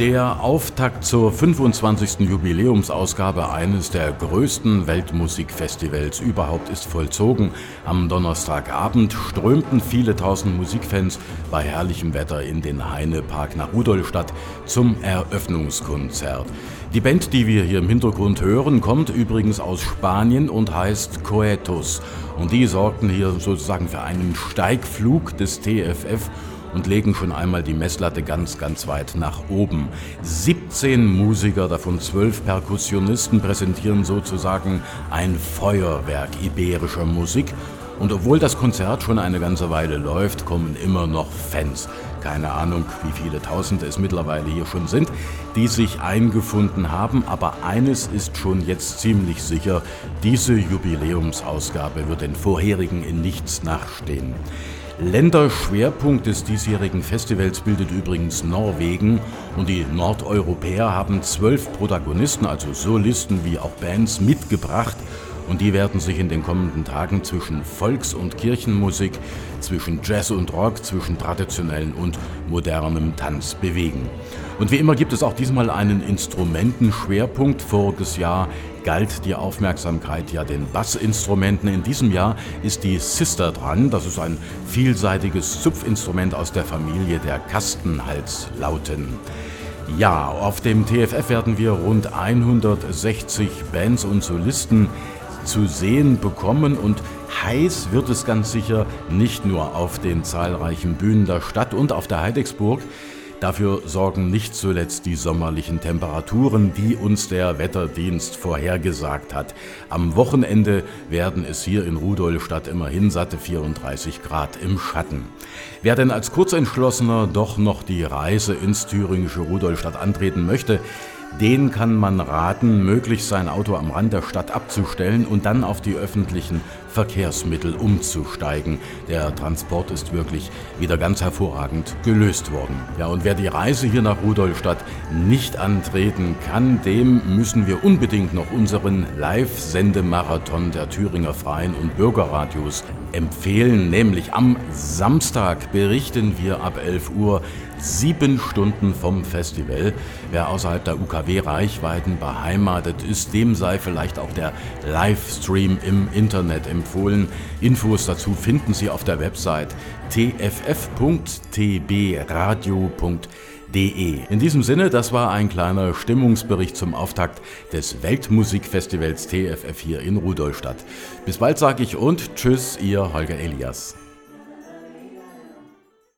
Der Auftakt zur 25. Jubiläumsausgabe eines der größten Weltmusikfestivals überhaupt ist vollzogen. Am Donnerstagabend strömten viele tausend Musikfans bei herrlichem Wetter in den Heinepark nach Rudolstadt zum Eröffnungskonzert. Die Band, die wir hier im Hintergrund hören, kommt übrigens aus Spanien und heißt Coetus. Und die sorgten hier sozusagen für einen Steigflug des TFF und legen schon einmal die Messlatte ganz, ganz weit nach oben. 17 Musiker, davon 12 Perkussionisten, präsentieren sozusagen ein Feuerwerk iberischer Musik. Und obwohl das Konzert schon eine ganze Weile läuft, kommen immer noch Fans. Keine Ahnung, wie viele Tausende es mittlerweile hier schon sind, die sich eingefunden haben, aber eines ist schon jetzt ziemlich sicher, diese Jubiläumsausgabe wird den vorherigen in nichts nachstehen. Länderschwerpunkt des diesjährigen Festivals bildet übrigens Norwegen und die Nordeuropäer haben zwölf Protagonisten, also Solisten wie auch Bands, mitgebracht und die werden sich in den kommenden Tagen zwischen Volks- und Kirchenmusik, zwischen Jazz und Rock, zwischen traditionellen und modernem Tanz bewegen. Und wie immer gibt es auch diesmal einen Instrumentenschwerpunkt. Voriges Jahr galt die Aufmerksamkeit ja den Bassinstrumenten. In diesem Jahr ist die Sister dran. Das ist ein vielseitiges Zupfinstrument aus der Familie der Kastenhalslauten. Ja, auf dem TFF werden wir rund 160 Bands und Solisten zu sehen bekommen und heiß wird es ganz sicher nicht nur auf den zahlreichen Bühnen der Stadt und auf der Heidecksburg. Dafür sorgen nicht zuletzt die sommerlichen Temperaturen, die uns der Wetterdienst vorhergesagt hat. Am Wochenende werden es hier in Rudolstadt immerhin satte 34 Grad im Schatten. Wer denn als Kurzentschlossener doch noch die Reise ins thüringische Rudolstadt antreten möchte, den kann man raten, möglichst sein Auto am Rand der Stadt abzustellen und dann auf die öffentlichen Verkehrsmittel umzusteigen. Der Transport ist wirklich wieder ganz hervorragend gelöst worden. Ja, und wer die Reise hier nach Rudolstadt nicht antreten kann, dem müssen wir unbedingt noch unseren Live-Sendemarathon der Thüringer Freien und Bürgerradios empfehlen. Nämlich am Samstag berichten wir ab 11 Uhr sieben Stunden vom Festival. Wer außerhalb der UKW-Reichweiten beheimatet ist, dem sei vielleicht auch der Livestream im Internet empfohlen. Infos dazu finden Sie auf der Website tff.tbradio.de. In diesem Sinne, das war ein kleiner Stimmungsbericht zum Auftakt des Weltmusikfestivals TFF hier in Rudolstadt. Bis bald sage ich und tschüss, ihr Holger Elias.